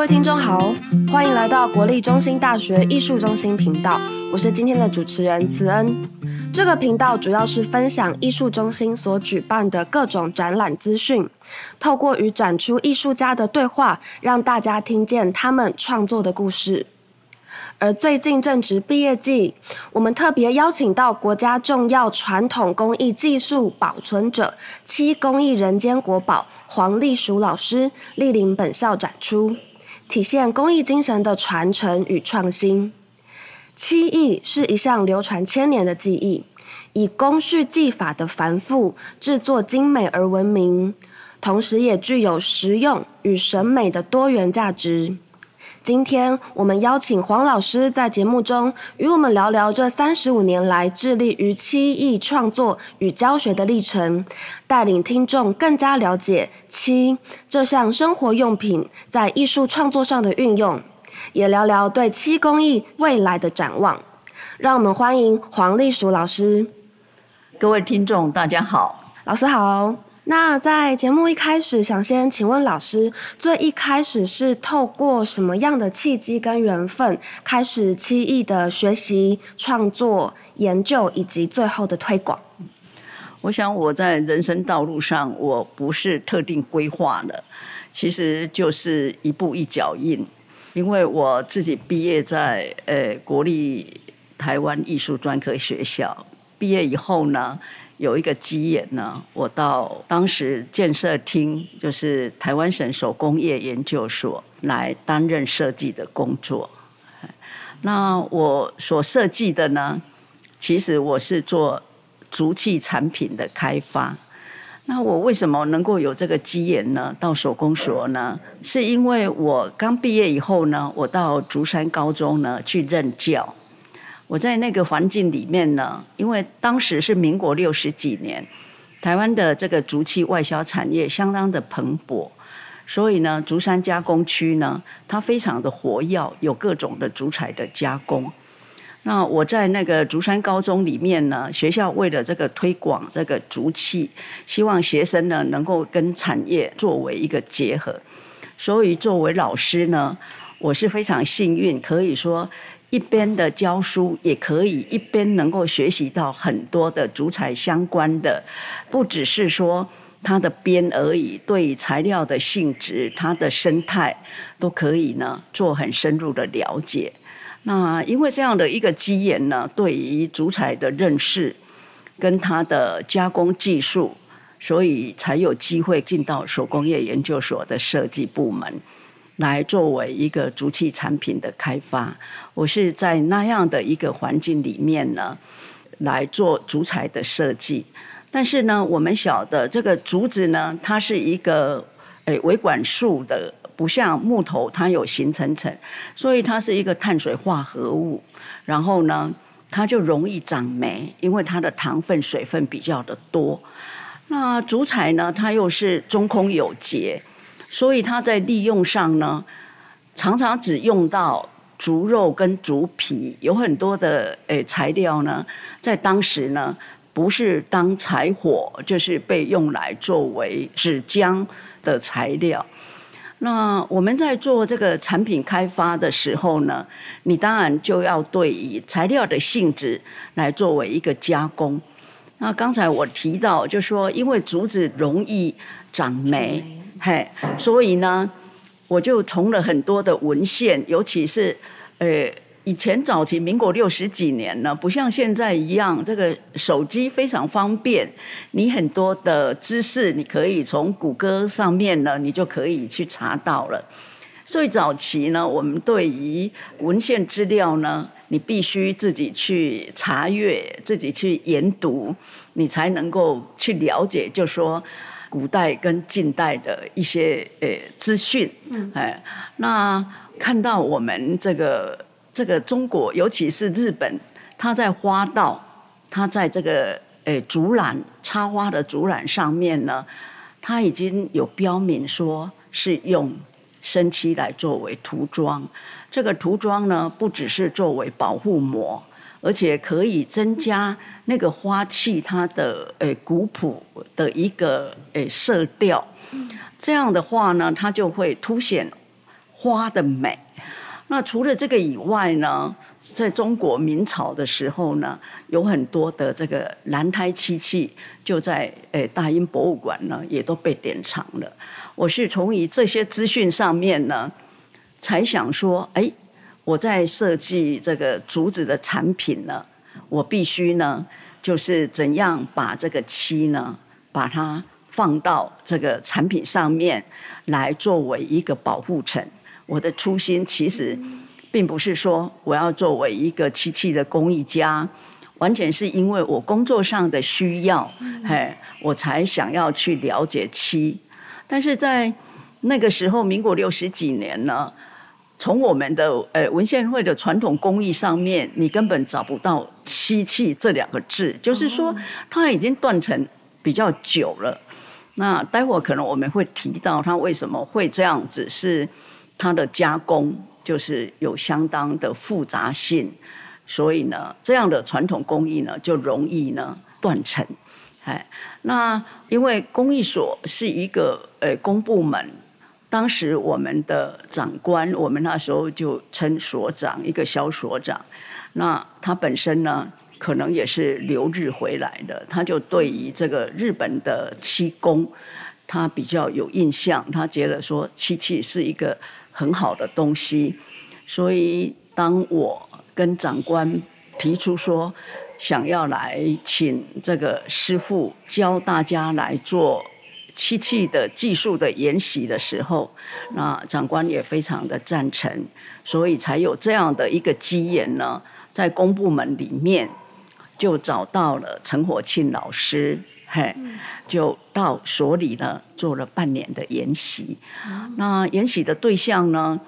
各位听众好，欢迎来到国立中心大学艺术中心频道，我是今天的主持人慈恩。这个频道主要是分享艺术中心所举办的各种展览资讯，透过与展出艺术家的对话，让大家听见他们创作的故事。而最近正值毕业季，我们特别邀请到国家重要传统工艺技术保存者七工艺人间国宝黄丽淑老师莅临本校展出，体现工艺精神的传承与创新。漆艺是一项流传千年的技艺，以工序技法的繁复、制作精美而闻名，同时也具有实用与审美的多元价值。今天我们邀请黄老师在节目中与我们聊聊这三十五年来致力于漆艺创作与教学的历程，带领听众更加了解漆这项生活用品在艺术创作上的运用，也聊聊对漆工艺未来的展望。让我们欢迎黄丽淑老师。各位听众，大家好，老师好。那在节目一开始，想先请问老师，最一开始是透过什么样的契机跟缘分，开始漆艺的学习、创作、研究以及最后的推广？我想我在人生道路上，我不是特定规划的，其实就是一步一脚印。因为我自己毕业在呃国立台湾艺术专科学校，毕业以后呢，有一个机缘呢，我到当时建设厅，就是台湾省手工业研究所来担任设计的工作。那我所设计的呢，其实我是做竹器产品的开发。那我为什么能够有这个机缘呢？到手工所呢？是因为我刚毕业以后呢，我到竹山高中呢去任教。我在那个环境里面呢，因为当时是民国六十几年，台湾的这个竹器外销产业相当的蓬勃，所以呢，竹山加工区呢，它非常的活跃，有各种的竹材的加工。那我在那个竹山高中里面呢，学校为了这个推广这个竹器，希望学生呢能够跟产业作为一个结合，所以作为老师呢，我是非常幸运，可以说。一边的教书也可以，一边能够学习到很多的竹材相关的，不只是说它的边而已，对于材料的性质、它的生态都可以呢做很深入的了解。那因为这样的一个机缘呢，对于竹材的认识跟它的加工技术，所以才有机会进到手工业研究所的设计部门。来作为一个竹器产品的开发，我是在那样的一个环境里面呢，来做竹材的设计。但是呢，我们晓得这个竹子呢，它是一个诶维管束的，不像木头，它有形成层，所以它是一个碳水化合物。然后呢，它就容易长霉，因为它的糖分、水分比较的多。那竹材呢，它又是中空有节。所以它在利用上呢，常常只用到竹肉跟竹皮，有很多的诶材料呢，在当时呢不是当柴火，就是被用来作为纸浆的材料。那我们在做这个产品开发的时候呢，你当然就要对于材料的性质来作为一个加工。那刚才我提到，就说因为竹子容易长霉。嘿，所以呢，我就从了很多的文献，尤其是，呃，以前早期民国六十几年呢，不像现在一样，这个手机非常方便，你很多的知识你可以从谷歌上面呢，你就可以去查到了。所以早期呢，我们对于文献资料呢，你必须自己去查阅，自己去研读，你才能够去了解，就说。古代跟近代的一些呃资讯，哎，那看到我们这个这个中国，尤其是日本，它在花道，它在这个诶竹篮插花的竹篮上面呢，它已经有标明说是用生漆来作为涂装，这个涂装呢，不只是作为保护膜。而且可以增加那个花器它的诶古朴的一个诶色调，这样的话呢，它就会凸显花的美。那除了这个以外呢，在中国明朝的时候呢，有很多的这个兰胎漆器，就在诶大英博物馆呢，也都被典藏了。我是从以这些资讯上面呢，才想说，哎，我在设计这个竹子的产品呢，我必须呢，就是怎样把这个漆呢，把它放到这个产品上面来作为一个保护层。我的初心其实。并不是说我要作为一个漆器的工艺家，完全是因为我工作上的需要，嘿，我才想要去了解漆。但是在那个时候，民国六十几年呢，从我们的呃文献会的传统工艺上面，你根本找不到“漆器”这两个字，就是说它已经断层比较久了。那待会儿可能我们会提到它为什么会这样子，是它的加工。就是有相当的复杂性，所以呢，这样的传统工艺呢就容易呢断层。哎，那因为工艺所是一个呃公部门，当时我们的长官，我们那时候就称所长，一个萧所长。那他本身呢，可能也是留日回来的，他就对于这个日本的漆工，他比较有印象，他觉得说漆器是一个。很好的东西，所以当我跟长官提出说想要来请这个师傅教大家来做漆器的技术的研习的时候，那长官也非常的赞成，所以才有这样的一个机缘呢，在公部门里面就找到了陈火庆老师。嘿，就到所里呢做了半年的研习。那研习的对象呢，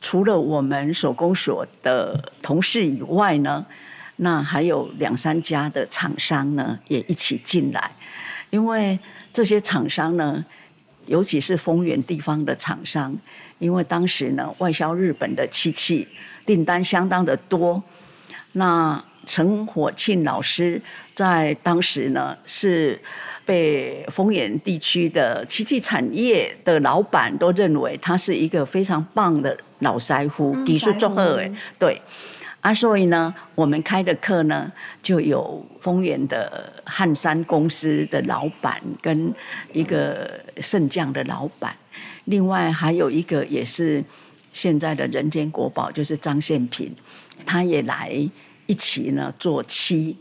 除了我们手工所的同事以外呢，那还有两三家的厂商呢也一起进来。因为这些厂商呢，尤其是丰原地方的厂商，因为当时呢外销日本的漆器订单相当的多，那。陈火庆老师在当时呢，是被丰原地区的漆器产业的老板都认为他是一个非常棒的老师傅，技术综合诶，对啊，所以呢，我们开的课呢，就有丰原的汉山公司的老板跟一个圣匠的老板，另外还有一个也是现在的人间国宝，就是张献平，他也来。一起呢做漆，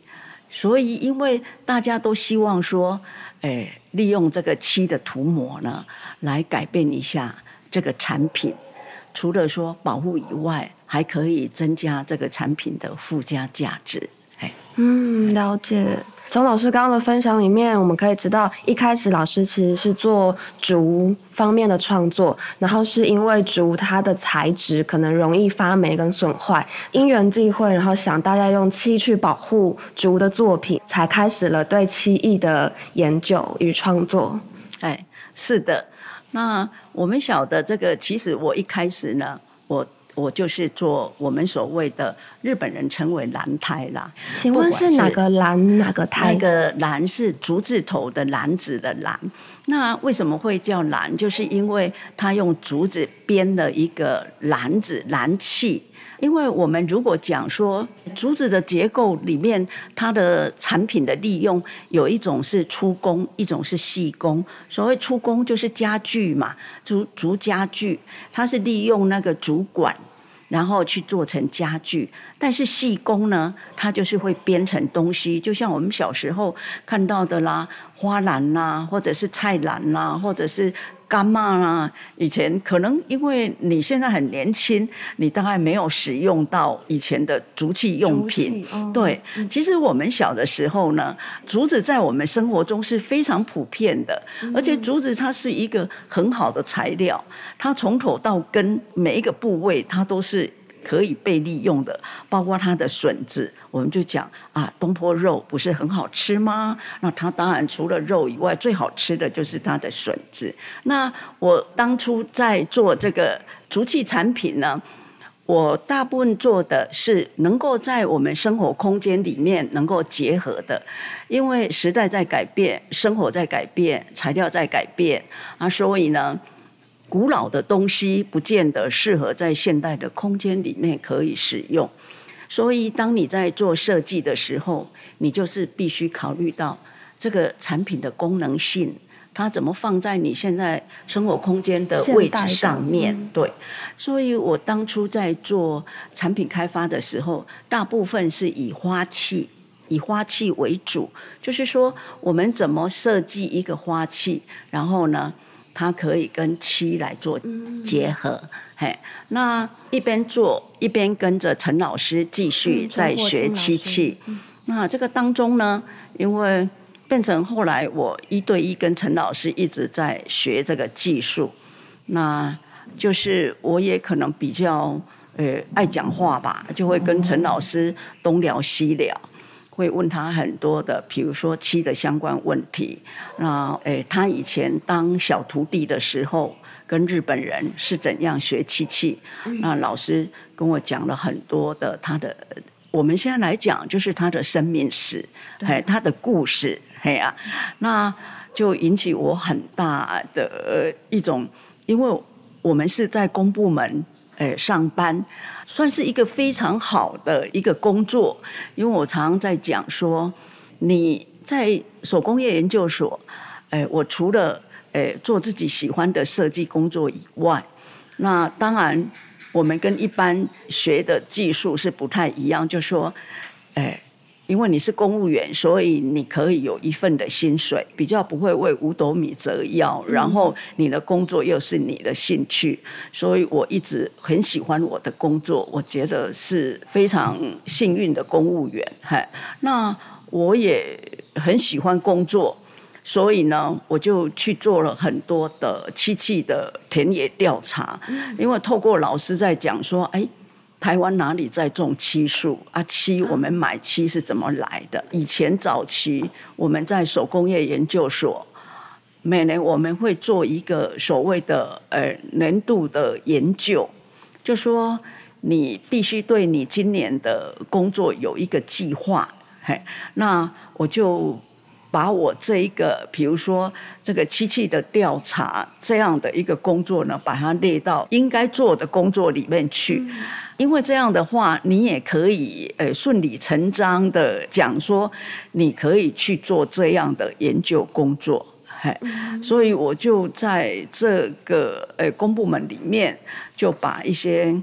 所以因为大家都希望说，哎，利用这个漆的涂抹呢，来改变一下这个产品，除了说保护以外，还可以增加这个产品的附加价值。哎，嗯，了解。从老师刚刚的分享里面，我们可以知道，一开始老师其实是做竹方面的创作，然后是因为竹它的材质可能容易发霉跟损坏，因缘际会，然后想大家用漆去保护竹的作品，才开始了对漆艺的研究与创作。哎，是的，那我们晓得这个，其实我一开始呢，我。我就是做我们所谓的日本人称为蓝胎啦。请问是哪个蓝哪个胎？那个兰是竹字头的兰子的兰。那为什么会叫兰？就是因为他用竹子编了一个篮子篮器。因为我们如果讲说竹子的结构里面，它的产品的利用有一种是粗工，一种是细工。所谓粗工就是家具嘛，竹竹家具，它是利用那个竹管，然后去做成家具。但是细工呢，它就是会编成东西，就像我们小时候看到的啦，花篮啦，或者是菜篮啦，或者是。干妈啦，以前可能因为你现在很年轻，你大概没有使用到以前的竹器用品。哦、对，其实我们小的时候呢，竹子在我们生活中是非常普遍的，而且竹子它是一个很好的材料，它从头到根每一个部位它都是。可以被利用的，包括它的笋子，我们就讲啊，东坡肉不是很好吃吗？那它当然除了肉以外，最好吃的就是它的笋子。那我当初在做这个竹器产品呢，我大部分做的是能够在我们生活空间里面能够结合的，因为时代在改变，生活在改变，材料在改变啊，所以呢。古老的东西不见得适合在现代的空间里面可以使用。所以，当你在做设计的时候，你就是必须考虑到这个产品的功能性，它怎么放在你现在生活空间的位置上面。对，所以我当初在做产品开发的时候，大部分是以花器，以花器为主，就是说我们怎么设计一个花器，然后呢，它可以跟漆来做结合。嘿，那一边做一边跟着陈老师继续在学漆器。那这个当中呢，因为变成后来我一对一跟陈老师一直在学这个技术，那就是我也可能比较呃爱讲话吧，就会跟陈老师东聊西聊，会问他很多的，比如说漆的相关问题。那诶，他以前当小徒弟的时候，跟日本人是怎样学漆器？那老师跟我讲了很多的他的。我们现在来讲，就是他的生命史，哎，他的故事，嘿啊，那就引起我很大的一种，因为我们是在公部门诶上班，算是一个非常好的一个工作，因为我常常在讲说，你在手工业研究所，诶，我除了诶做自己喜欢的设计工作以外，那当然。我们跟一般学的技术是不太一样，就说，哎，因为你是公务员，所以你可以有一份的薪水，比较不会为五斗米折腰。然后你的工作又是你的兴趣，所以我一直很喜欢我的工作，我觉得是非常幸运的公务员。嗨，那我也很喜欢工作。所以呢，我就去做了很多的漆器的田野调查，因为透过老师在讲说，哎，台湾哪里在种漆树啊？漆我们买漆是怎么来的？以前早期我们在手工业研究所，每年我们会做一个所谓的呃年度的研究，就说你必须对你今年的工作有一个计划，嘿，那我就。把我这一个，比如说这个漆器的调查这样的一个工作呢，把它列到应该做的工作里面去。因为这样的话，你也可以呃顺理成章的讲说，你可以去做这样的研究工作。嘿，所以我就在这个呃公部门里面，就把一些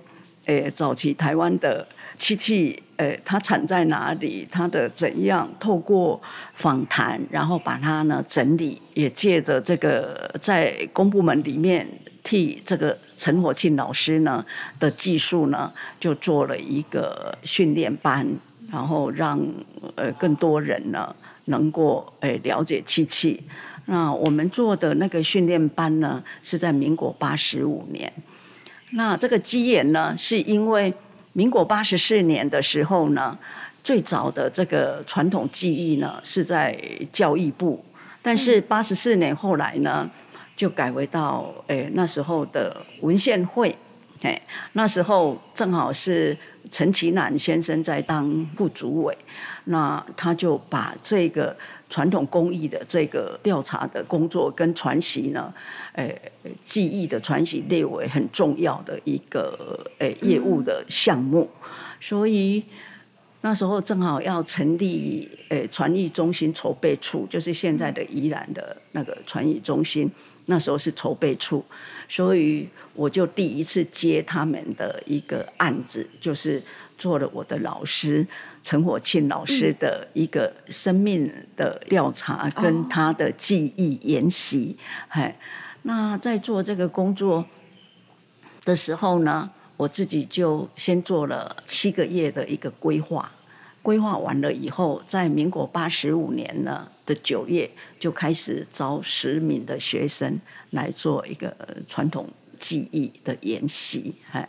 呃早期台湾的漆器。呃，它产在哪里？它的怎样？透过访谈，然后把它呢整理，也借着这个在公部门里面替这个陈火庆老师呢的技术呢，就做了一个训练班，然后让呃更多人呢能够呃了解漆器。那我们做的那个训练班呢，是在民国八十五年。那这个机缘呢，是因为。民国八十四年的时候呢，最早的这个传统技艺呢是在教育部，但是八十四年后来呢，就改为到诶那时候的文献会，诶那时候正好是陈其南先生在当副主委，那他就把这个。传统工艺的这个调查的工作跟传习呢，诶，技艺的传习列为很重要的一个诶业务的项目，所以那时候正好要成立诶传艺中心筹备处，就是现在的宜兰的那个传艺中心，那时候是筹备处，所以我就第一次接他们的一个案子，就是做了我的老师。陈火庆老师的一个生命的调查，跟他的记忆研习，哎，那在做这个工作的时候呢，我自己就先做了七个月的一个规划，规划完了以后，在民国八十五年呢的九月，就开始招十名的学生来做一个传统。技艺的研习，哎，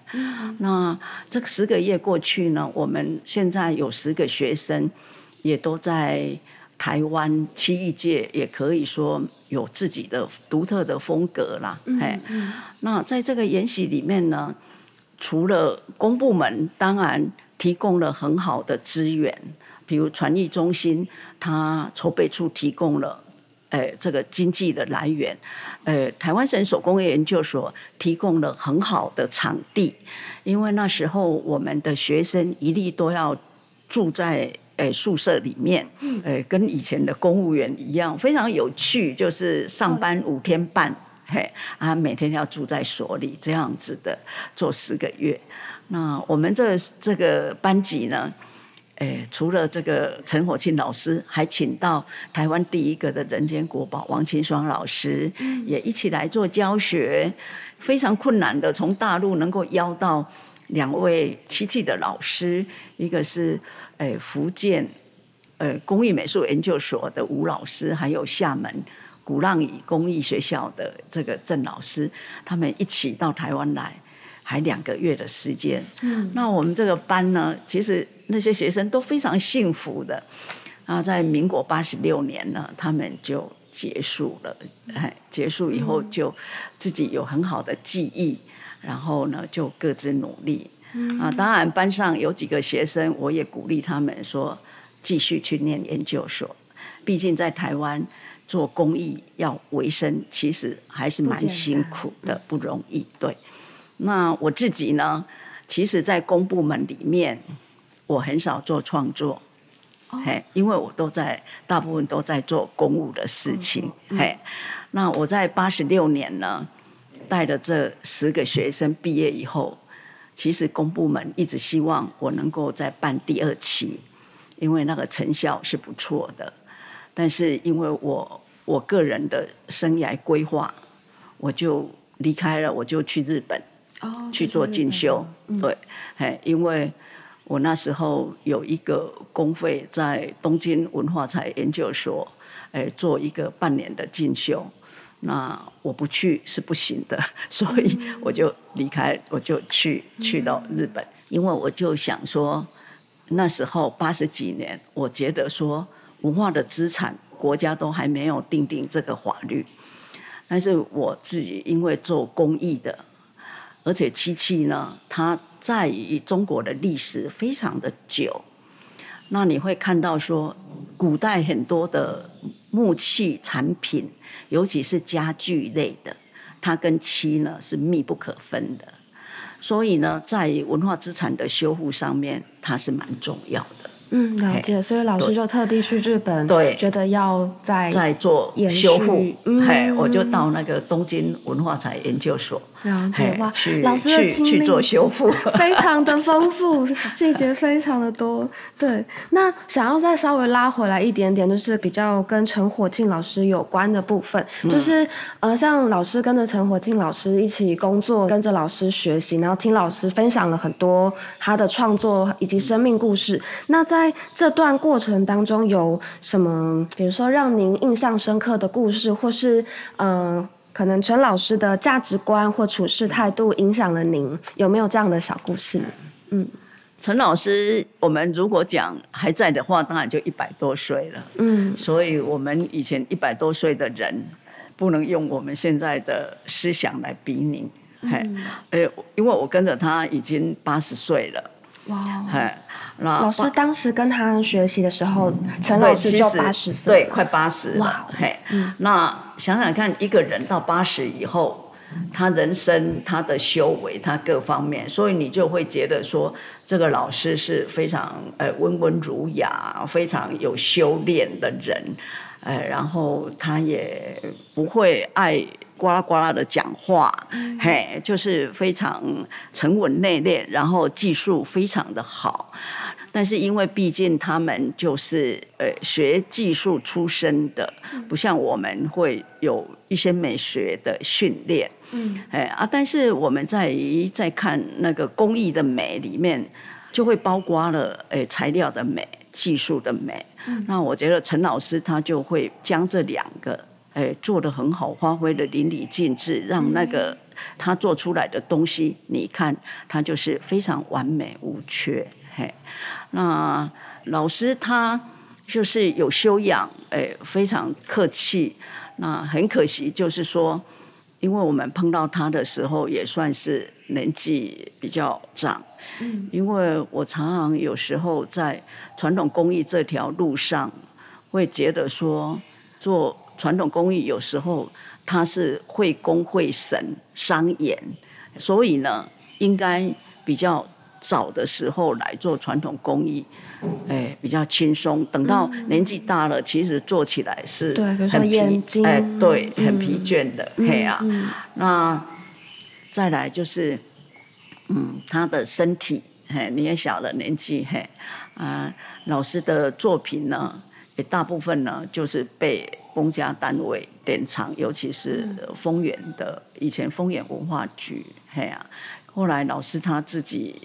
那这个十个月过去呢，我们现在有十个学生，也都在台湾漆艺界，也可以说有自己的独特的风格啦，哎，那在这个研习里面呢，除了公部门当然提供了很好的资源，比如传艺中心，它筹备处提供了。呃这个经济的来源，呃，台湾省手工业研究所提供了很好的场地，因为那时候我们的学生一律都要住在呃宿舍里面，呃，跟以前的公务员一样，非常有趣，就是上班五天半，嘿，啊，每天要住在所里这样子的做十个月。那我们这这个班级呢，诶，除了这个陈火庆老师，还请到台湾第一个的人间国宝王清霜老师，也一起来做教学。非常困难的，从大陆能够邀到两位漆器的老师，一个是诶福建呃工艺美术研究所的吴老师，还有厦门鼓浪屿工艺学校的这个郑老师，他们一起到台湾来。还两个月的时间，嗯，那我们这个班呢，其实那些学生都非常幸福的。然后在民国八十六年呢，他们就结束了，哎，结束以后就自己有很好的记忆，然后呢就各自努力。啊，当然班上有几个学生，我也鼓励他们说继续去念研究所，毕竟在台湾做公益要维生，其实还是蛮辛苦的，不容易，对。那我自己呢？其实，在公部门里面，我很少做创作，嘿、oh.，因为我都在大部分都在做公务的事情，嘿、oh. 嗯。那我在八十六年呢，带着这十个学生毕业以后，其实公部门一直希望我能够再办第二期，因为那个成效是不错的。但是因为我我个人的生涯规划，我就离开了，我就去日本。去做进修，对，哎，因为我那时候有一个公费在东京文化财研究所，哎，做一个半年的进修，那我不去是不行的，所以我就离开，我就去去到日本，因为我就想说，那时候八十几年，我觉得说文化的资产，国家都还没有定定这个法律，但是我自己因为做公益的。而且漆器呢，它在于中国的历史非常的久。那你会看到说，古代很多的木器产品，尤其是家具类的，它跟漆呢是密不可分的。所以呢，在文化资产的修复上面，它是蛮重要的。嗯，了解。所以老师就特地去日本，对，觉得要再再做修复。嘿、嗯，我就到那个东京文化财研究所。了解哇，去老师的经历去做修复，非常的丰富，细节非常的多。对，那想要再稍微拉回来一点点，就是比较跟陈火庆老师有关的部分，嗯、就是呃，像老师跟着陈火庆老师一起工作，跟着老师学习，然后听老师分享了很多他的创作以及生命故事。那在这段过程当中，有什么，比如说让您印象深刻的故事，或是嗯？呃可能陈老师的价值观或处事态度影响了您，有没有这样的小故事？嗯，陈老师，我们如果讲还在的话，当然就一百多岁了。嗯，所以我们以前一百多岁的人，不能用我们现在的思想来比拟。嘿、嗯，因为我跟着他已经八十岁了。哇，嘿。老师当时跟他学习的时候，陈、嗯、老师就八十岁，对，快八十了。嘿、嗯，那想想看，一个人到八十以后，他人生、他的修为、他各方面，所以你就会觉得说，这个老师是非常呃温文儒雅、非常有修炼的人，呃，然后他也不会爱呱啦呱啦的讲话，嗯、嘿，就是非常沉稳内敛，然后技术非常的好。但是因为毕竟他们就是呃学技术出身的，不像我们会有一些美学的训练，嗯，哎啊，但是我们在在看那个工艺的美里面，就会包括了哎材料的美、技术的美。嗯，那我觉得陈老师他就会将这两个哎做得很好，发挥的淋漓尽致，让那个他做出来的东西，你看他就是非常完美无缺，嘿。那老师他就是有修养，诶，非常客气。那很可惜，就是说，因为我们碰到他的时候，也算是年纪比较长。嗯。因为我常常有时候在传统工艺这条路上，会觉得说，做传统工艺有时候它是会工会神伤眼，所以呢，应该比较早的时候来做传统工艺，哎，比较轻松。等到年纪大了，其实做起来是很疲，哎，对，很疲倦的，嘿啊。那再来就是，嗯，他的身体，嘿，你也小了年纪，嘿，啊，老师的作品呢，也大部分呢就是被公家单位典藏，尤其是丰原的以前丰原文化局，嘿啊。后来老师他自己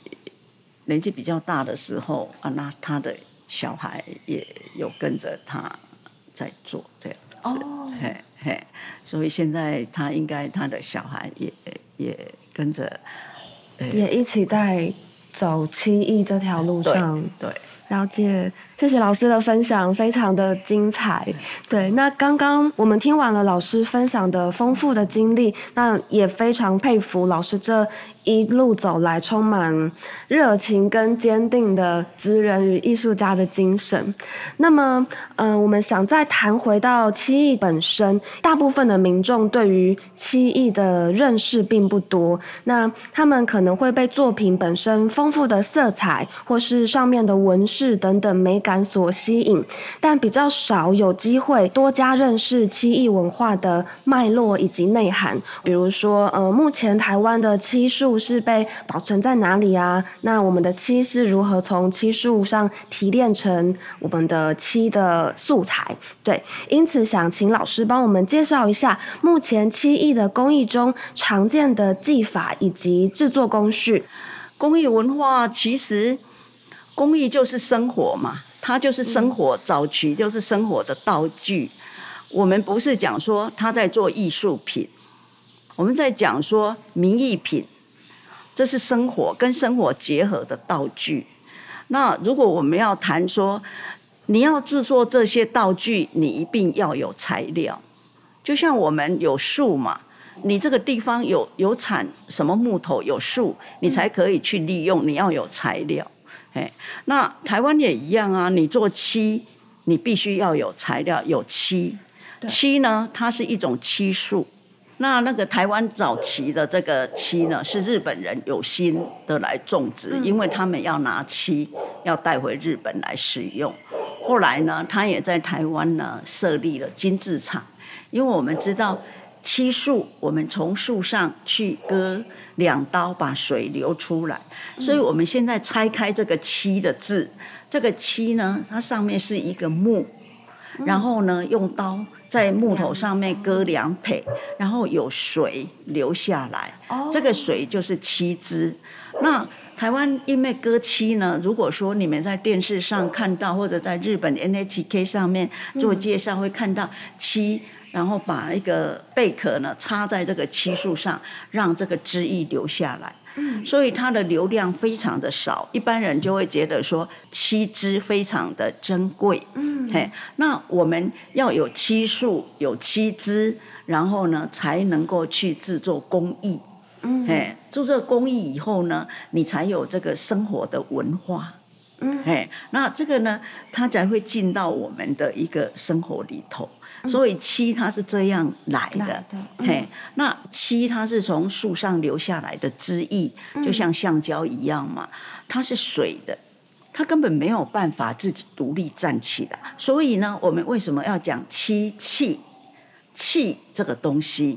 年纪比较大的时候啊，那他的小孩也有跟着他在做这样子，哦、嘿嘿，所以现在他应该他的小孩也也跟着，也一起在走七艺这条路上，对。对了解，谢谢老师的分享，非常的精彩。对，那刚刚我们听完了老师分享的丰富的经历，那也非常佩服老师这一路走来充满热情跟坚定的职人与艺术家的精神。那么，嗯、我们想再谈回到漆艺本身，大部分的民众对于漆艺的认识并不多，那他们可能会被作品本身丰富的色彩或是上面的纹饰等等美感所吸引，但比较少有机会多加认识漆艺文化的脉络以及内涵。比如说，呃，目前台湾的漆树。是被保存在哪里啊？那我们的漆是如何从漆树上提炼成我们的漆的素材？对，因此想请老师帮我们介绍一下目前漆艺的工艺中常见的技法以及制作工序。工艺文化其实工艺就是生活嘛，它就是生活，早期就是生活的道具。我们不是讲说他在做艺术品，我们在讲说名艺品。这是生活跟生活结合的道具。那如果我们要谈说，你要制作这些道具，你一定要有材料。就像我们有树嘛，你这个地方有有产什么木头，有树，你才可以去利用。你要有材料。哎，那台湾也一样啊。你做漆，你必须要有材料，有漆。漆呢，它是一种漆树。那那个台湾早期的这个漆呢，是日本人有心的来种植，因为他们要拿漆要带回日本来使用。后来呢，他也在台湾呢设立了金字厂，因为我们知道漆树，我们从树上去割两刀把水流出来，所以我们现在拆开这个漆的字，这个漆呢，它上面是一个木，然后呢用刀。在木头上面割两撇，然后有水流下来，这个水就是漆汁。那台湾因为割七呢，如果说你们在电视上看到，或者在日本 NHK 上面做介绍，会看到漆，然后把一个贝壳呢插在这个漆树上，让这个汁液流下来。所以它的流量非常的少，一般人就会觉得说漆汁非常的珍贵。嗯，嘿，那我们要有漆树，有漆汁，然后呢才能够去制作工艺。嗯，嘿，制作工艺以后呢，你才有这个生活的文化。嗯，嘿，那这个呢，它才会进到我们的一个生活里头。所以漆它是这样来的，嘿，那漆它是从树上流下来的汁液，就像橡胶一样嘛，它是水的，它根本没有办法自己独立站起来。所以呢，我们为什么要讲漆器？器这个东西，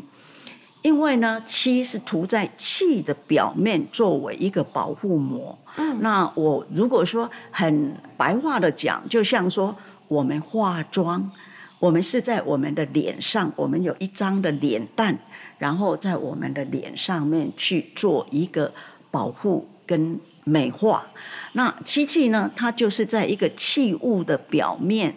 因为呢，漆是涂在器的表面，作为一个保护膜。嗯，那我如果说很白话的讲，就像说我们化妆。我们是在我们的脸上，我们有一张的脸蛋，然后在我们的脸上面去做一个保护跟美化。那漆器呢，它就是在一个器物的表面，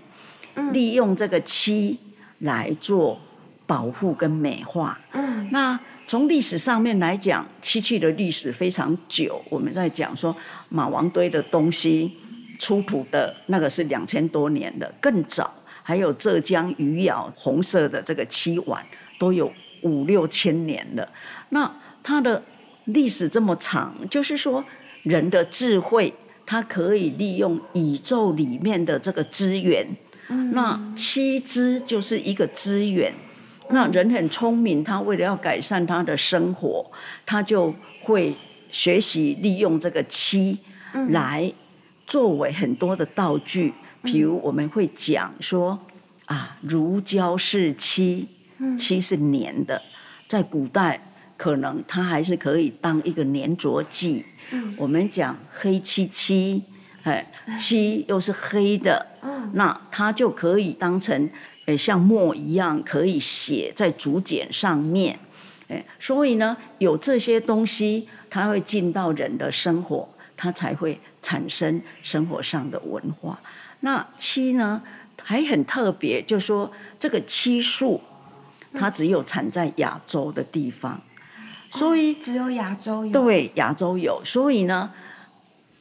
利用这个漆来做保护跟美化。嗯，那从历史上面来讲，漆器的历史非常久。我们在讲说马王堆的东西出土的那个是两千多年的，更早。还有浙江余姚红色的这个漆碗，都有五六千年了。那它的历史这么长，就是说人的智慧，它可以利用宇宙里面的这个资源，嗯、那七资就是一个资源。那人很聪明，他为了要改善他的生活，他就会学习利用这个漆来作为很多的道具。比如我们会讲说啊，如胶似漆，漆是粘的，在古代可能它还是可以当一个粘着剂。我们讲黑漆漆，哎，漆又是黑的，那它就可以当成。诶，像墨一样可以写在竹简上面，诶，所以呢，有这些东西，它会进到人的生活，它才会产生生活上的文化。那七呢，还很特别，就说这个漆树，它只有产在亚洲的地方，所以只有亚洲有。对，亚洲有，所以呢，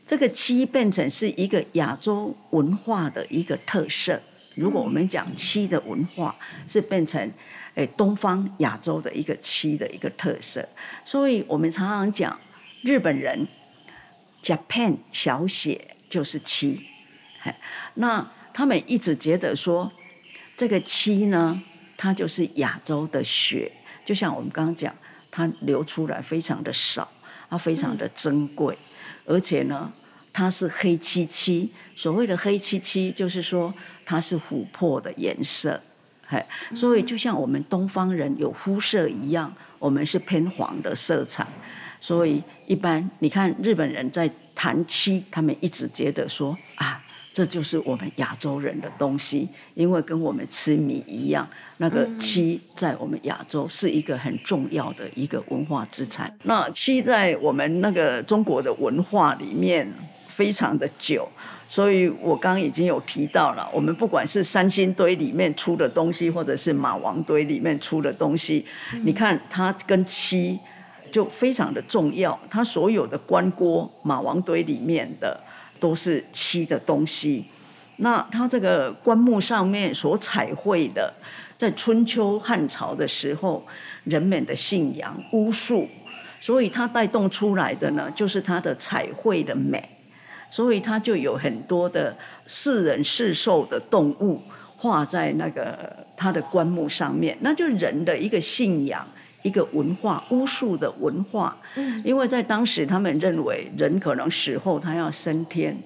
这个漆变成是一个亚洲文化的一个特色。如果我们讲漆的文化，是变成诶东方亚洲的一个漆的一个特色，所以我们常常讲日本人 Japan 小写就是漆，那他们一直觉得说这个漆呢，它就是亚洲的血，就像我们刚刚讲，它流出来非常的少，它非常的珍贵，而且呢，它是黑漆漆。所谓的黑漆漆，就是说。它是琥珀的颜色，嘿，所以就像我们东方人有肤色一样，我们是偏黄的色彩。所以一般你看日本人在谈漆，他们一直觉得说啊，这就是我们亚洲人的东西，因为跟我们吃米一样，那个漆在我们亚洲是一个很重要的一个文化资产。那漆在我们那个中国的文化里面非常的久。所以我刚刚已经有提到了，我们不管是三星堆里面出的东西，或者是马王堆里面出的东西，你看它跟漆就非常的重要。它所有的棺锅、马王堆里面的都是漆的东西。那它这个棺木上面所彩绘的，在春秋汉朝的时候，人们的信仰巫术，所以它带动出来的呢，就是它的彩绘的美。所以它就有很多的似人似兽的动物画在那个它的棺木上面，那就人的一个信仰，一个文化，巫术的文化。因为在当时他们认为人可能死后他要升天，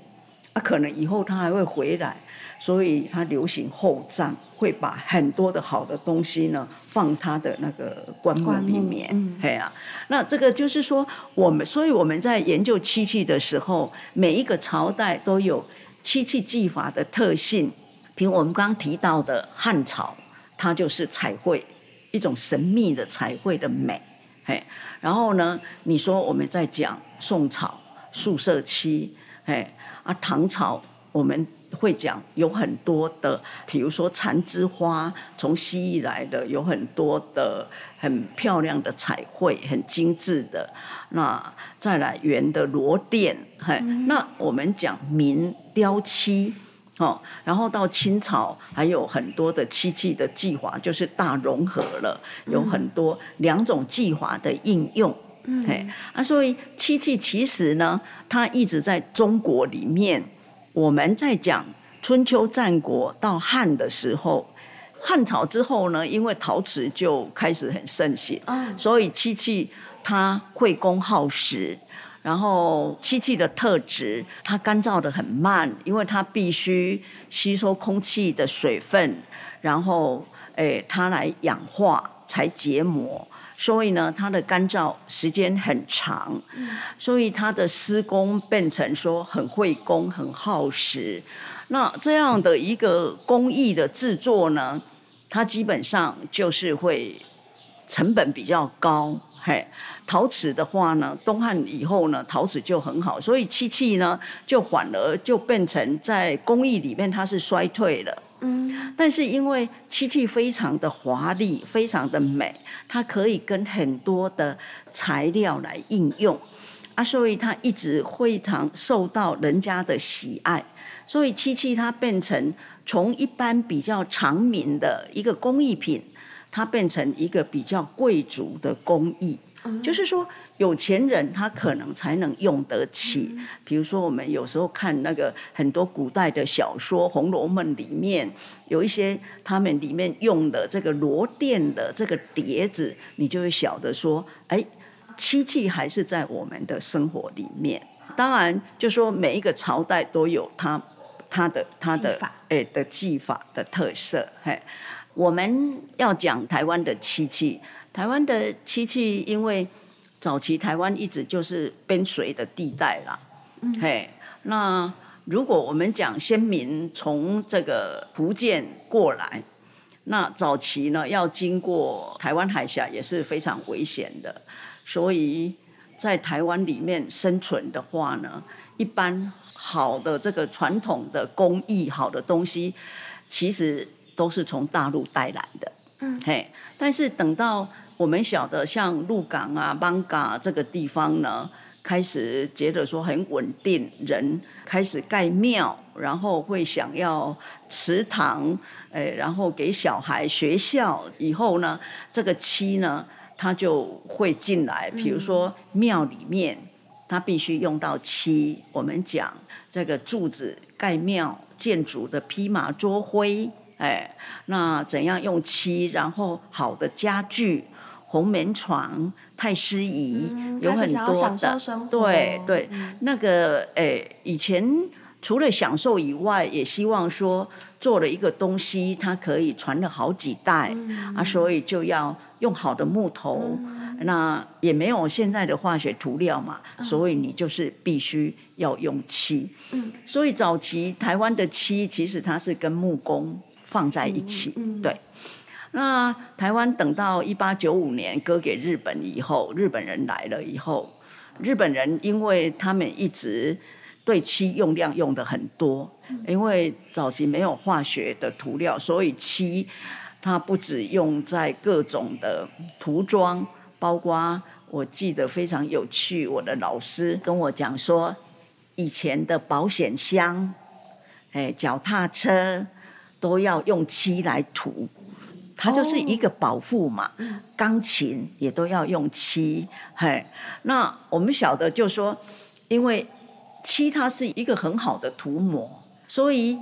啊，可能以后他还会回来。所以他流行厚葬，会把很多的好的东西呢放他的那个棺木里面。对啊，那这个就是说，我们所以我们在研究漆器的时候，每一个朝代都有漆器技法的特性。比如我们刚刚提到的汉朝，它就是彩绘，一种神秘的彩绘的美。嘿，然后呢，你说我们在讲宋朝素色漆，嘿啊，唐朝我们。会讲有很多的，比如说缠枝花从西域来的，有很多的很漂亮的彩绘，很精致的。那再来圆的螺鈿，嘿，那我们讲明雕漆，哦，然后到清朝还有很多的漆器的技法，就是大融合了，有很多两种技法的应用，嘿，啊，所以漆器其实呢，它一直在中国里面。我们在讲春秋战国到汉的时候，汉朝之后呢，因为陶瓷就开始很盛行，所以漆器它会工耗时，然后漆器的特质，它干燥得很慢，因为它必须吸收空气的水分，然后诶它来氧化才结膜。所以呢，它的干燥时间很长，所以它的施工变成说很费工、很耗时。那这样的一个工艺的制作呢，它基本上就是会成本比较高。嘿，陶瓷的话呢，东汉以后呢，陶瓷就很好，所以漆器呢，就反而就变成在工艺里面它是衰退了。嗯，但是因为漆器非常的华丽，非常的美，它可以跟很多的材料来应用啊，所以它一直非常受到人家的喜爱。所以漆器它变成从一般比较常民的一个工艺品，它变成一个比较贵族的工艺。嗯、就是说有钱人他可能才能用得起。嗯、比如说我们有时候看那个很多古代的小说《红楼梦》里面，有一些他们里面用的这个罗甸的这个碟子，你就会晓得说，哎，漆器还是在我们的生活里面。当然，就说每一个朝代都有它它的它的哎的技法的特色。嘿，我们要讲台湾的漆器，台湾的漆器，因为早期台湾一直就是边水的地带啦。嗯、嘿，那如果我们讲先民从这个福建过来，那早期呢要经过台湾海峡也是非常危险的，所以。在台湾里面生存的话呢，一般好的这个传统的工艺好的东西，其实都是从大陆带来的。嗯，嘿，但是等到我们晓得像鹿港啊、艋舺这个地方呢，开始觉得说很稳定，人开始盖庙，然后会想要祠堂，诶，然后给小孩学校以后呢，这个漆呢。他就会进来，比如说庙里面，他必须用到漆。我们讲这个柱子盖庙建筑的披麻捉灰，哎，那怎样用漆？然后好的家具，红棉床、太师椅，嗯、有很多的。对对，那个哎，以前除了享受以外，也希望说做了一个东西，它可以传了好几代、嗯、啊，所以就要。用好的木头，那也没有现在的化学涂料嘛，所以你就是必须要用漆。所以早期台湾的漆其实它是跟木工放在一起。对，那台湾等到一八九五年割给日本以后，日本人来了以后，日本人因为他们一直对漆用量用的很多，因为早期没有化学的涂料，所以漆。它不止用在各种的涂装，包括我记得非常有趣，我的老师跟我讲说，以前的保险箱、哎，脚踏车都要用漆来涂，它就是一个保护嘛。钢琴也都要用漆，嘿，那我们晓得就说，因为漆它是一个很好的涂抹，所以，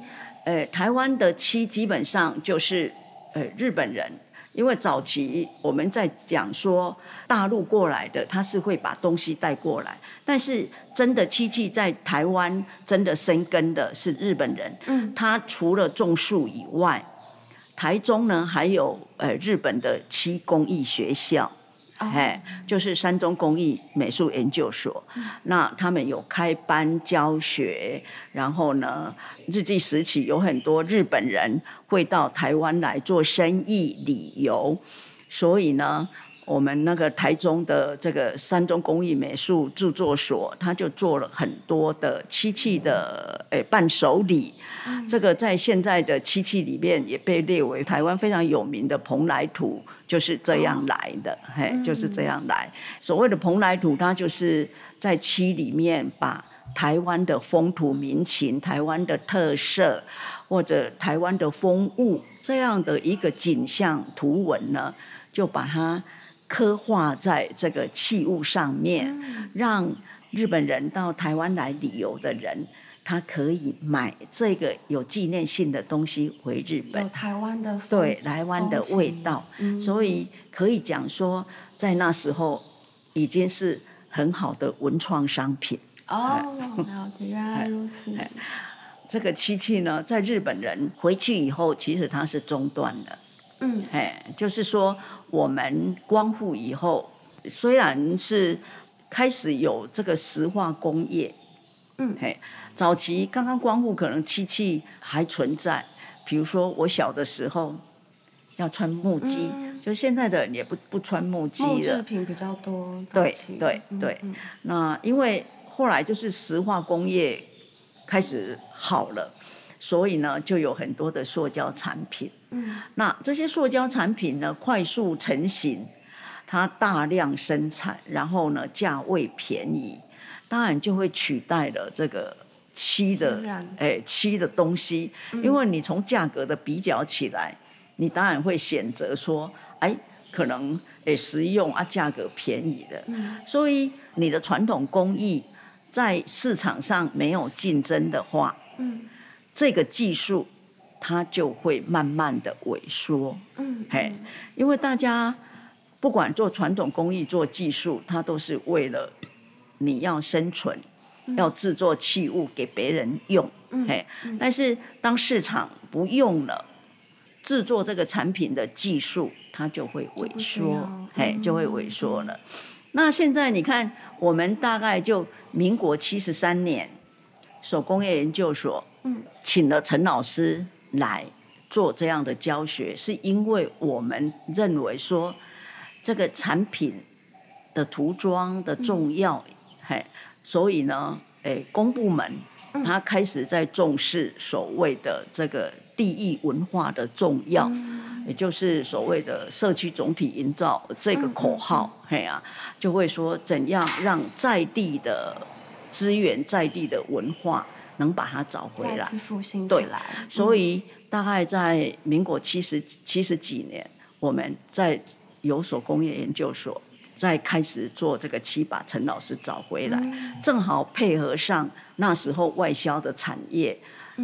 呃，台湾的漆基本上就是。呃，日本人，因为早期我们在讲说大陆过来的，他是会把东西带过来，但是真的漆器在台湾真的生根的是日本人。嗯，他除了种树以外，台中呢还有呃日本的七工艺学校。哎，就是山中工艺美术研究所，那他们有开班教学，然后呢，日记时期有很多日本人会到台湾来做生意、旅游，所以呢。我们那个台中的这个三中工艺美术制作所，他就做了很多的漆器的诶伴手礼。这个在现在的漆器里面也被列为台湾非常有名的蓬莱土，就是这样来的。嘿，就是这样来。所谓的蓬莱土，它就是在漆里面把台湾的风土民情、台湾的特色或者台湾的风物这样的一个景象图文呢，就把它。刻画在这个器物上面，让日本人到台湾来旅游的人，他可以买这个有纪念性的东西回日本。有台湾的对台湾的味道，所以可以讲说，在那时候已经是很好的文创商品。哦，了解，原来如此。这个漆器呢，在日本人回去以后，其实它是中断的。嗯，哎，就是说，我们光复以后，虽然是开始有这个石化工业，嗯，嘿，早期刚刚光复可能漆器还存在，比如说我小的时候要穿木屐，嗯、就现在的人也不不穿木屐了，木制品比较多。对对对，嗯、那因为后来就是石化工业开始好了。所以呢，就有很多的塑胶产品。嗯，那这些塑胶产品呢，快速成型，它大量生产，然后呢，价位便宜，当然就会取代了这个漆的，哎，漆的东西。因为你从价格的比较起来，你当然会选择说，哎，可能诶实用啊，价格便宜的。嗯，所以你的传统工艺在市场上没有竞争的话，嗯，这个技术它就会慢慢的萎缩。嗯，嘿，因为大家不管做传统工艺做技术，它都是为了你要生存，要制作器物给别人用。嘿，但是当市场不用了，制作这个产品的技术，它就会萎缩，嘿，就会萎缩了。那现在你看，我们大概就民国七十三年，手工业研究所，嗯，请了陈老师来做这样的教学，是因为我们认为说，这个产品的涂装的重要，嘿，所以呢，诶，公部门。他开始在重视所谓的这个地域文化的重要，也就是所谓的社区总体营造这个口号，嘿啊，就会说怎样让在地的资源、在地的文化能把它找回来，再次复兴起来。所以大概在民国七十七十几年，我们在有所工业研究所。再开始做这个漆，把陈老师找回来，正好配合上那时候外销的产业，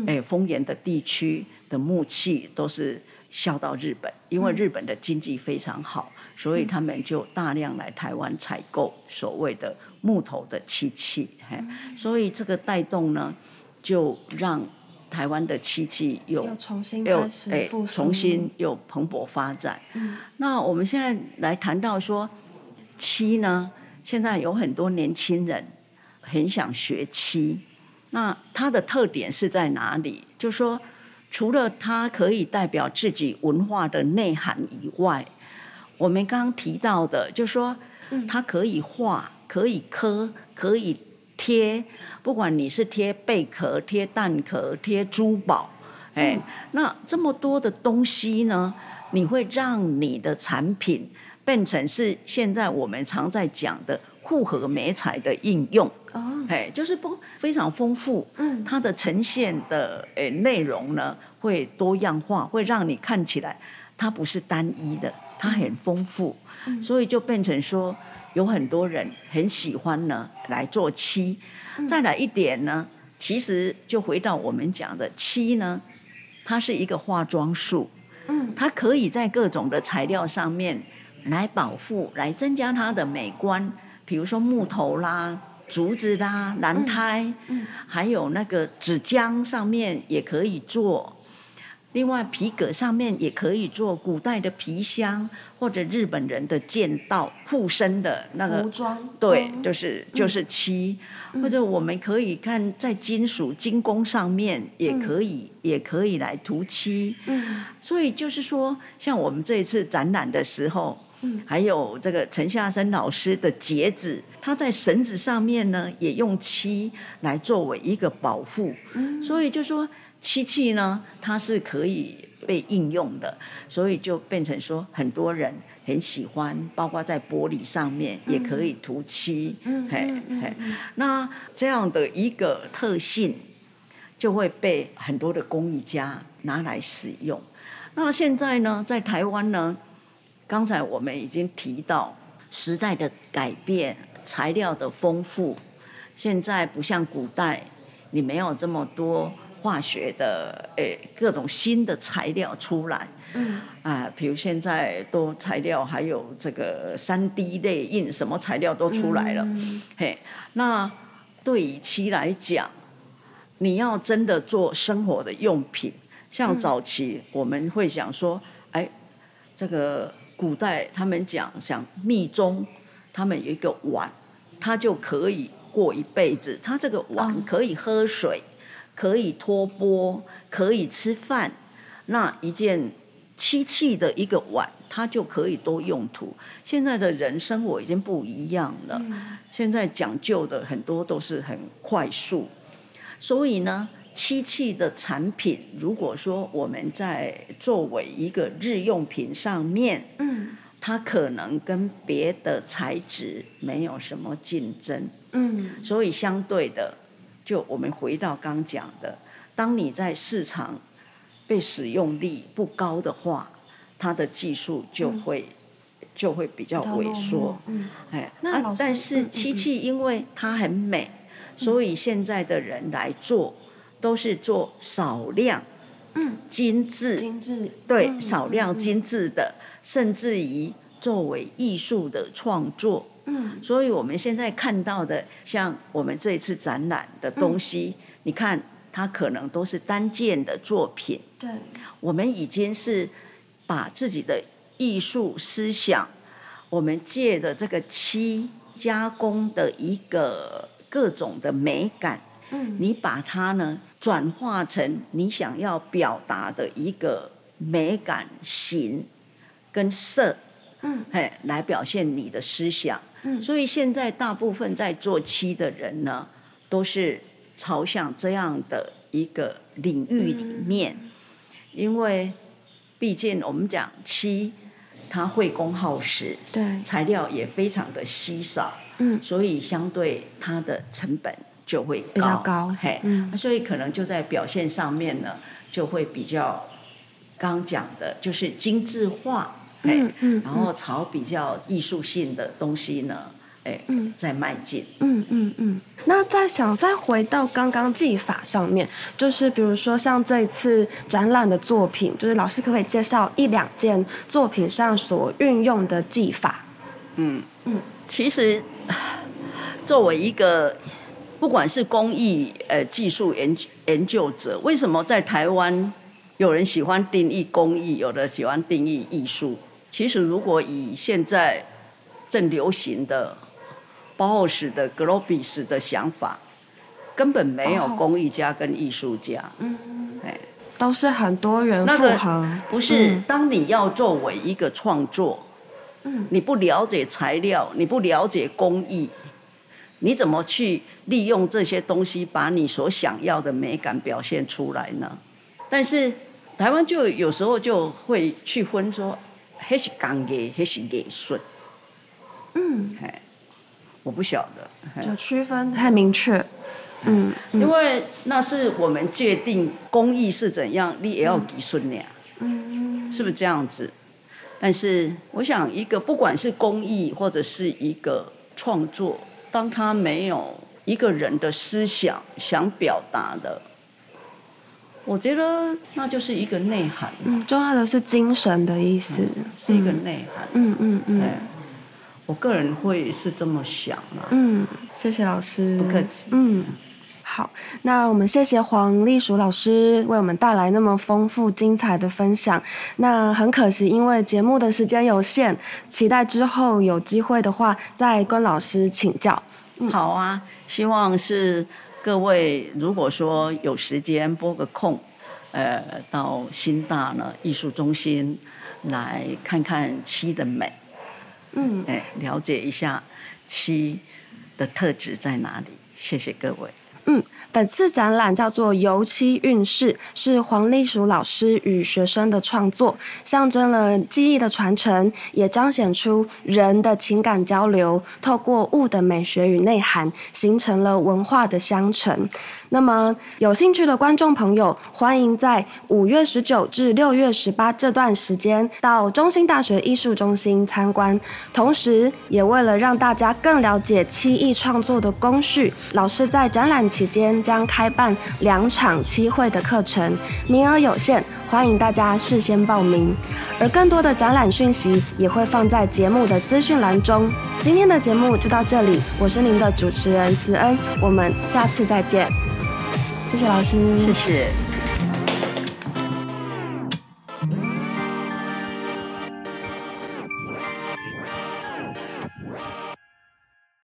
哎，丰原的地区的木器都是销到日本，因为日本的经济非常好，所以他们就大量来台湾采购所谓的木头的漆器，嘿，所以这个带动呢，就让台湾的漆器又又重新开始复苏，重新又蓬勃发展。那我们现在来谈到说。漆呢？现在有很多年轻人很想学漆，那它的特点是在哪里？就说，除了它可以代表自己文化的内涵以外，我们刚刚提到的，就说，它可以画，可以刻，可以贴，不管你是贴贝壳、贴蛋壳、贴珠宝，哎，那这么多的东西呢，你会让你的产品。变成是现在我们常在讲的复合媒材的应用，哦，哎，就是不非常丰富，嗯，它的呈现的诶内容呢会多样化，会让你看起来它不是单一的，它很丰富，嗯，所以就变成说有很多人很喜欢呢来做漆，再来一点呢，其实就回到我们讲的漆呢，它是一个化妆术，嗯，它可以在各种的材料上面。来保护，来增加它的美观。比如说木头啦、竹子啦、蓝苔，嗯嗯、还有那个纸浆上面也可以做。另外皮革上面也可以做古代的皮箱，或者日本人的剑道护身的那个服装。对，就是就是漆，嗯、或者我们可以看在金属精工上面也可以、嗯、也可以来涂漆。嗯，所以就是说，像我们这一次展览的时候。嗯还有这个陈夏生老师的结子，他在绳子上面呢，也用漆来作为一个保护。嗯所以就说漆器呢，它是可以被应用的，所以就变成说很多人很喜欢，包括在玻璃上面也可以涂漆。嗯嘿嘿，那这样的一个特性，就会被很多的工艺家拿来使用。那现在呢，在台湾呢？刚才我们已经提到时代的改变，材料的丰富。现在不像古代，你没有这么多化学的诶各种新的材料出来。嗯。啊，比如现在多材料，还有这个三 D 列印，什么材料都出来了。嗯。嘿，那对于漆来讲，你要真的做生活的用品，像早期我们会想说，哎，这个。古代他们讲，像密宗，他们有一个碗，它就可以过一辈子。它这个碗可以喝水，可以托钵，可以吃饭。那一件漆器的一个碗，它就可以多用途。现在的人生活已经不一样了，现在讲究的很多都是很快速，所以呢。漆器的产品，如果说我们在作为一个日用品上面，嗯，它可能跟别的材质没有什么竞争，嗯，所以相对的，就我们回到刚讲的，当你在市场被使用率不高的话，它的技术就会就会比较萎缩。嗯，哎，啊，但是漆器因为它很美，所以现在的人来做都是做少量，嗯，精致，精致，对，嗯，少量精致的，甚至于作为艺术的创作。嗯，所以我们现在看到的，像我们这一次展览的东西，嗯，你看它可能都是单件的作品。对，我们已经是把自己的艺术思想，我们借着这个漆加工的一个各种的美感，嗯，你把它呢转化成你想要表达的一个美感形跟色，嗯，嘿，来表现你的思想。嗯，所以现在大部分在做漆的人呢，都是朝向这样的一个领域里面，因为毕竟我们讲漆，它会工耗时，对，材料也非常的稀少，嗯，所以相对它的成本就会高，比较高，嘿，嗯，所以可能就在表现上面呢，就会比较刚讲的就是精致化。嗯嗯，然后朝比较艺术性的东西呢，哎，嗯，在迈进。嗯嗯嗯。那再想再回到刚刚技法上面，就是比如说像这一次展览的作品，就是老师可不可以介绍一两件作品上所运用的技法？嗯嗯，其实作为一个不管是工艺呃技术研研究者，为什么在台湾有人喜欢定义工艺，有的喜欢定义艺术？其实，如果以现在正流行的包豪斯的格罗比斯的想法，根本没有工艺家跟艺术家，嗯，哎都是很多人复合。不是，当你要作为一个创作，嗯，你不了解材料，你不了解工艺，你怎么去利用这些东西，把你所想要的美感表现出来呢？但是台湾就有时候就会去分说。还是工艺，还是艺术。嗯，我不晓得，就区分太明确。嗯，因为那是我们界定工艺是怎样，你也要艺术呢。嗯，是不是这样子？但是我想，一个不管是工艺或者是一个创作，当他没有一个人的思想想表达的。我觉得那就是一个内涵。嗯，重要的是精神的意思，嗯、是一个内涵。嗯嗯嗯。我个人会是这么想啊。嗯，谢谢老师。不客气。嗯，好，那我们谢谢黄丽淑老师为我们带来那么丰富精彩的分享。那很可惜，因为节目的时间有限，期待之后有机会的话再跟老师请教。嗯、好啊，希望是。各位，如果说有时间拨个空，呃，到新大呢艺术中心来看看漆的美，嗯，哎，了解一下漆的特质在哪里。谢谢各位。嗯，本次展览叫做《油漆运势》，是黄立淑老师与学生的创作，象征了技艺的传承，也彰显出人的情感交流。透过物的美学与内涵，形成了文化的相承。那么，有兴趣的观众朋友，欢迎在五月十九至六月十八这段时间到中兴大学艺术中心参观。同时，也为了让大家更了解漆艺创作的工序，老师在展览期间将开办两场漆绘的课程，名额有限，欢迎大家事先报名。而更多的展览讯息也会放在节目的资讯栏中。今天的节目就到这里，我是您的主持人慈恩，我们下次再见。谢谢老师，谢谢。